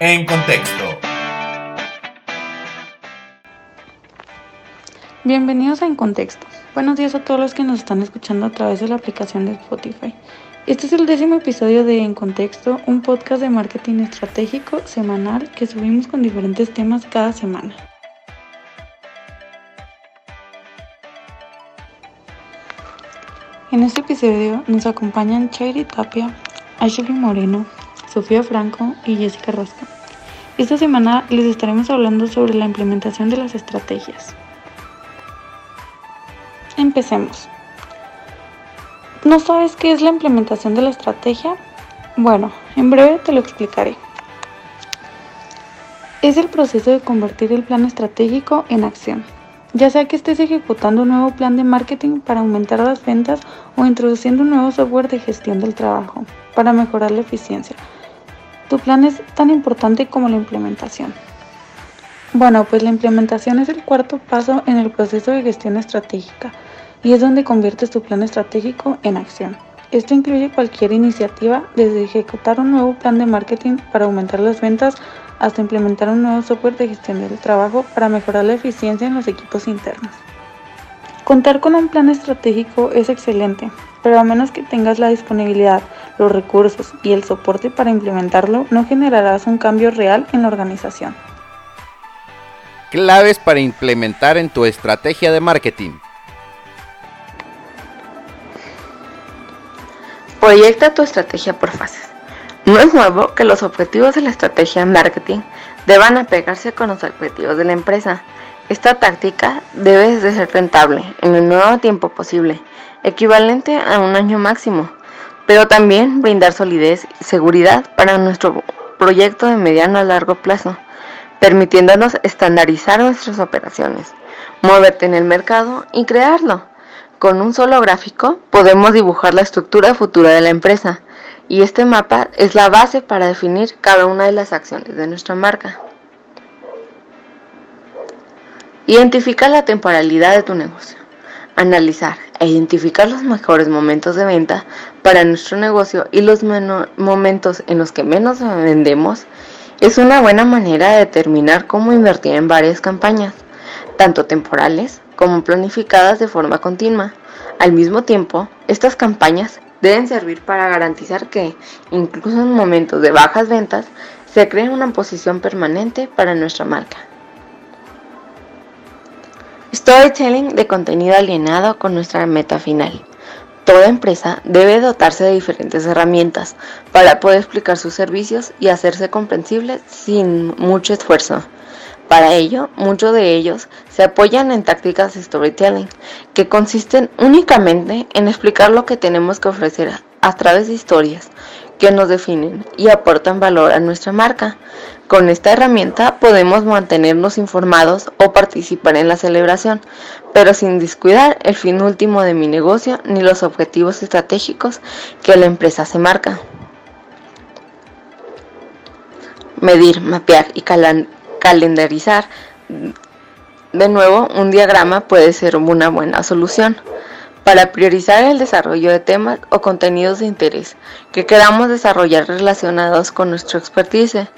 En contexto. Bienvenidos a En Contexto. Buenos días a todos los que nos están escuchando a través de la aplicación de Spotify. Este es el décimo episodio de En Contexto, un podcast de marketing estratégico semanal que subimos con diferentes temas cada semana. En este episodio nos acompañan Chairi Tapia, Ashley Moreno, Sofía Franco y Jessica Rasca. Esta semana les estaremos hablando sobre la implementación de las estrategias. Empecemos. ¿No sabes qué es la implementación de la estrategia? Bueno, en breve te lo explicaré. Es el proceso de convertir el plan estratégico en acción ya sea que estés ejecutando un nuevo plan de marketing para aumentar las ventas o introduciendo un nuevo software de gestión del trabajo para mejorar la eficiencia. Tu plan es tan importante como la implementación. Bueno, pues la implementación es el cuarto paso en el proceso de gestión estratégica y es donde conviertes tu plan estratégico en acción. Esto incluye cualquier iniciativa, desde ejecutar un nuevo plan de marketing para aumentar las ventas hasta implementar un nuevo software de gestión del trabajo para mejorar la eficiencia en los equipos internos. Contar con un plan estratégico es excelente, pero a menos que tengas la disponibilidad, los recursos y el soporte para implementarlo, no generarás un cambio real en la organización. Claves para implementar en tu estrategia de marketing. Proyecta tu estrategia por fases. No es nuevo que los objetivos de la estrategia de marketing deban apegarse con los objetivos de la empresa. Esta táctica debe de ser rentable en el menor tiempo posible, equivalente a un año máximo, pero también brindar solidez y seguridad para nuestro proyecto de mediano a largo plazo, permitiéndonos estandarizar nuestras operaciones, moverte en el mercado y crearlo. Con un solo gráfico podemos dibujar la estructura futura de la empresa, y este mapa es la base para definir cada una de las acciones de nuestra marca. Identificar la temporalidad de tu negocio. Analizar e identificar los mejores momentos de venta para nuestro negocio y los momentos en los que menos vendemos es una buena manera de determinar cómo invertir en varias campañas, tanto temporales como planificadas de forma continua. Al mismo tiempo, estas campañas deben servir para garantizar que, incluso en momentos de bajas ventas, se cree una posición permanente para nuestra marca. Storytelling de contenido alienado con nuestra meta final. Toda empresa debe dotarse de diferentes herramientas para poder explicar sus servicios y hacerse comprensible sin mucho esfuerzo. Para ello, muchos de ellos se apoyan en tácticas de storytelling, que consisten únicamente en explicar lo que tenemos que ofrecer a través de historias que nos definen y aportan valor a nuestra marca. Con esta herramienta podemos mantenernos informados o participar en la celebración, pero sin descuidar el fin último de mi negocio ni los objetivos estratégicos que la empresa se marca. Medir, mapear y calendarizar. De nuevo, un diagrama puede ser una buena solución para priorizar el desarrollo de temas o contenidos de interés que queramos desarrollar relacionados con nuestro expertise.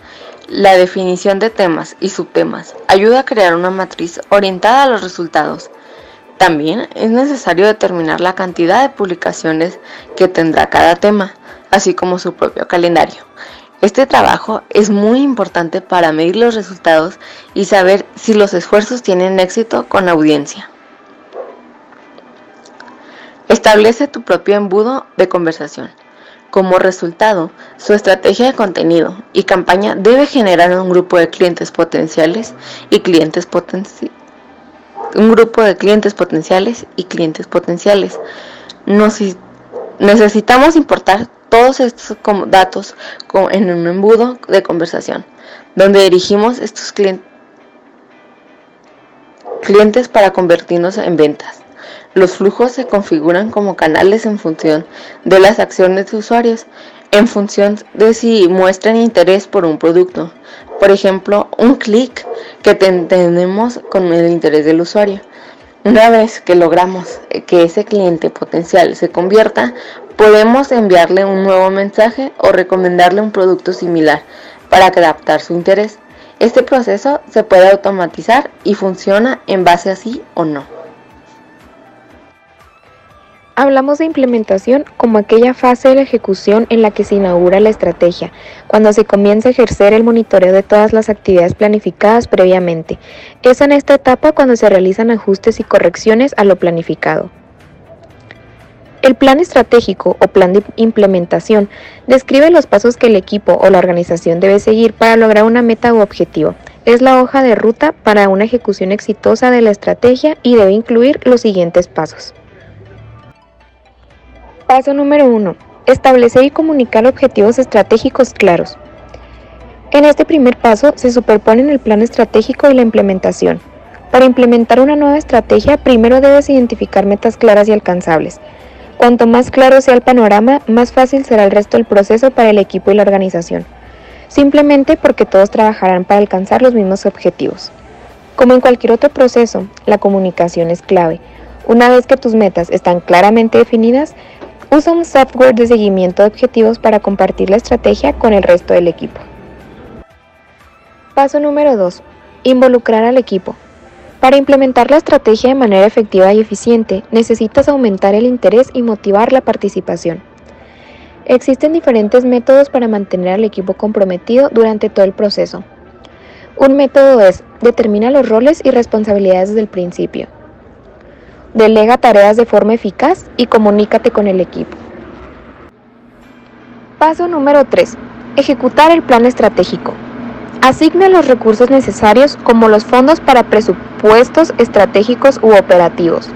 La definición de temas y subtemas ayuda a crear una matriz orientada a los resultados. También es necesario determinar la cantidad de publicaciones que tendrá cada tema, así como su propio calendario. Este trabajo es muy importante para medir los resultados y saber si los esfuerzos tienen éxito con la audiencia. Establece tu propio embudo de conversación. Como resultado, su estrategia de contenido y campaña debe generar un grupo de clientes potenciales y clientes potenciales. Un grupo de clientes potenciales y clientes potenciales. necesitamos importar todos estos datos en un embudo de conversación, donde dirigimos estos clientes para convertirnos en ventas. Los flujos se configuran como canales en función de las acciones de usuarios, en función de si muestran interés por un producto. Por ejemplo, un clic que tenemos con el interés del usuario. Una vez que logramos que ese cliente potencial se convierta, podemos enviarle un nuevo mensaje o recomendarle un producto similar para adaptar su interés. Este proceso se puede automatizar y funciona en base a sí o no. Hablamos de implementación como aquella fase de la ejecución en la que se inaugura la estrategia, cuando se comienza a ejercer el monitoreo de todas las actividades planificadas previamente. Es en esta etapa cuando se realizan ajustes y correcciones a lo planificado. El plan estratégico o plan de implementación describe los pasos que el equipo o la organización debe seguir para lograr una meta u objetivo. Es la hoja de ruta para una ejecución exitosa de la estrategia y debe incluir los siguientes pasos. Paso número 1. Establecer y comunicar objetivos estratégicos claros. En este primer paso se superponen el plan estratégico y la implementación. Para implementar una nueva estrategia, primero debes identificar metas claras y alcanzables. Cuanto más claro sea el panorama, más fácil será el resto del proceso para el equipo y la organización, simplemente porque todos trabajarán para alcanzar los mismos objetivos. Como en cualquier otro proceso, la comunicación es clave. Una vez que tus metas están claramente definidas, Usa un software de seguimiento de objetivos para compartir la estrategia con el resto del equipo. Paso número 2. Involucrar al equipo. Para implementar la estrategia de manera efectiva y eficiente, necesitas aumentar el interés y motivar la participación. Existen diferentes métodos para mantener al equipo comprometido durante todo el proceso. Un método es determina los roles y responsabilidades desde el principio. Delega tareas de forma eficaz y comunícate con el equipo. Paso número 3. Ejecutar el plan estratégico. Asigna los recursos necesarios como los fondos para presupuestos estratégicos u operativos,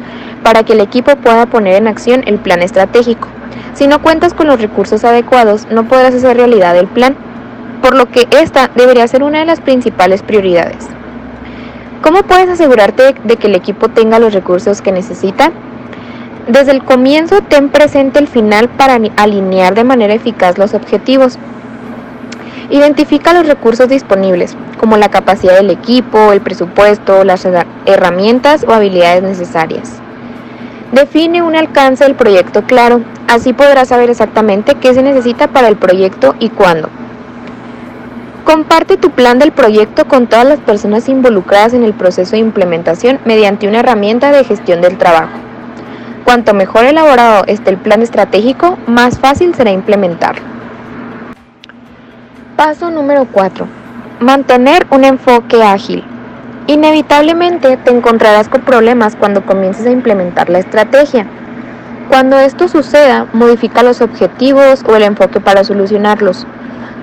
para que el equipo pueda poner en acción el plan estratégico. Si no cuentas con los recursos adecuados, no podrás hacer realidad el plan, por lo que esta debería ser una de las principales prioridades. ¿Cómo puedes asegurarte de que el equipo tenga los recursos que necesita? Desde el comienzo ten presente el final para alinear de manera eficaz los objetivos. Identifica los recursos disponibles, como la capacidad del equipo, el presupuesto, las herramientas o habilidades necesarias. Define un alcance del proyecto claro, así podrás saber exactamente qué se necesita para el proyecto y cuándo. Comparte tu plan del proyecto con todas las personas involucradas en el proceso de implementación mediante una herramienta de gestión del trabajo. Cuanto mejor elaborado esté el plan estratégico, más fácil será implementarlo. Paso número 4. Mantener un enfoque ágil. Inevitablemente te encontrarás con problemas cuando comiences a implementar la estrategia. Cuando esto suceda, modifica los objetivos o el enfoque para solucionarlos.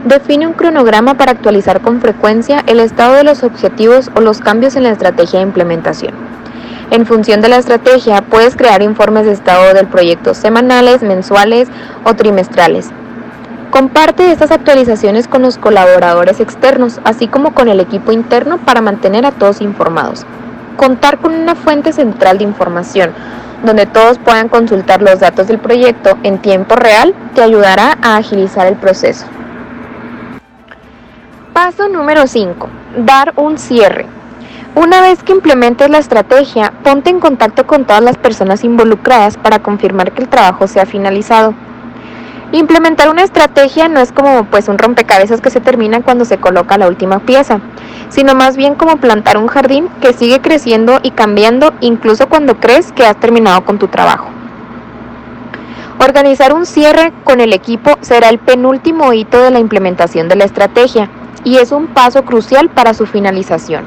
Define un cronograma para actualizar con frecuencia el estado de los objetivos o los cambios en la estrategia de implementación. En función de la estrategia, puedes crear informes de estado del proyecto semanales, mensuales o trimestrales. Comparte estas actualizaciones con los colaboradores externos, así como con el equipo interno para mantener a todos informados. Contar con una fuente central de información donde todos puedan consultar los datos del proyecto en tiempo real te ayudará a agilizar el proceso. Paso número 5. Dar un cierre. Una vez que implementes la estrategia, ponte en contacto con todas las personas involucradas para confirmar que el trabajo se ha finalizado. Implementar una estrategia no es como pues un rompecabezas que se termina cuando se coloca la última pieza, sino más bien como plantar un jardín que sigue creciendo y cambiando incluso cuando crees que has terminado con tu trabajo. Organizar un cierre con el equipo será el penúltimo hito de la implementación de la estrategia y es un paso crucial para su finalización.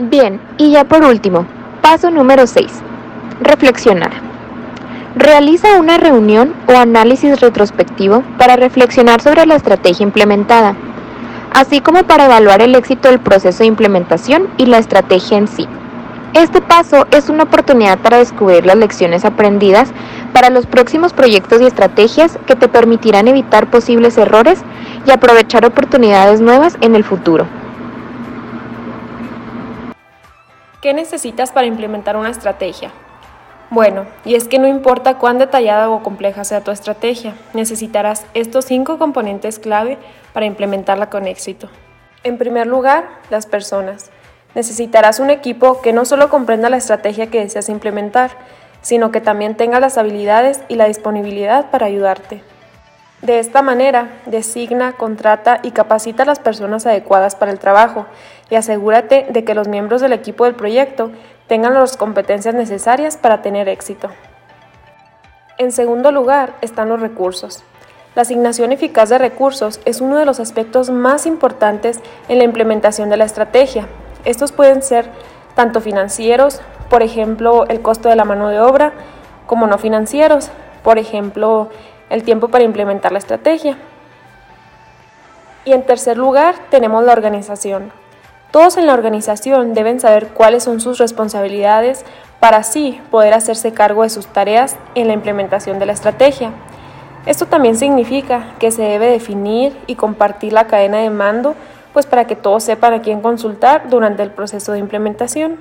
Bien, y ya por último, paso número 6. Reflexionar. Realiza una reunión o análisis retrospectivo para reflexionar sobre la estrategia implementada, así como para evaluar el éxito del proceso de implementación y la estrategia en sí. Este paso es una oportunidad para descubrir las lecciones aprendidas para los próximos proyectos y estrategias que te permitirán evitar posibles errores y aprovechar oportunidades nuevas en el futuro. ¿Qué necesitas para implementar una estrategia? Bueno, y es que no importa cuán detallada o compleja sea tu estrategia, necesitarás estos cinco componentes clave para implementarla con éxito. En primer lugar, las personas. Necesitarás un equipo que no solo comprenda la estrategia que deseas implementar, sino que también tenga las habilidades y la disponibilidad para ayudarte. De esta manera, designa, contrata y capacita a las personas adecuadas para el trabajo y asegúrate de que los miembros del equipo del proyecto tengan las competencias necesarias para tener éxito. En segundo lugar están los recursos. La asignación eficaz de recursos es uno de los aspectos más importantes en la implementación de la estrategia. Estos pueden ser tanto financieros, por ejemplo, el costo de la mano de obra, como no financieros, por ejemplo, el tiempo para implementar la estrategia. Y en tercer lugar, tenemos la organización. Todos en la organización deben saber cuáles son sus responsabilidades para así poder hacerse cargo de sus tareas en la implementación de la estrategia. Esto también significa que se debe definir y compartir la cadena de mando, pues para que todos sepan a quién consultar durante el proceso de implementación.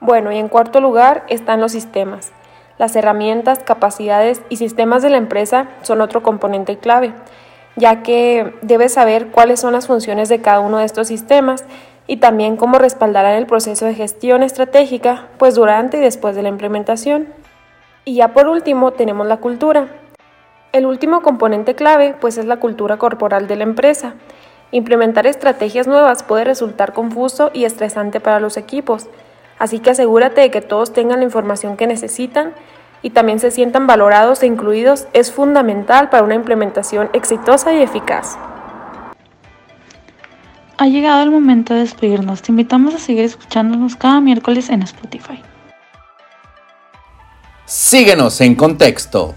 Bueno, y en cuarto lugar están los sistemas. Las herramientas, capacidades y sistemas de la empresa son otro componente clave, ya que debes saber cuáles son las funciones de cada uno de estos sistemas y también cómo respaldarán el proceso de gestión estratégica, pues durante y después de la implementación. Y ya por último tenemos la cultura. El último componente clave pues es la cultura corporal de la empresa. Implementar estrategias nuevas puede resultar confuso y estresante para los equipos, así que asegúrate de que todos tengan la información que necesitan y también se sientan valorados e incluidos es fundamental para una implementación exitosa y eficaz. Ha llegado el momento de despedirnos. Te invitamos a seguir escuchándonos cada miércoles en Spotify. Síguenos en contexto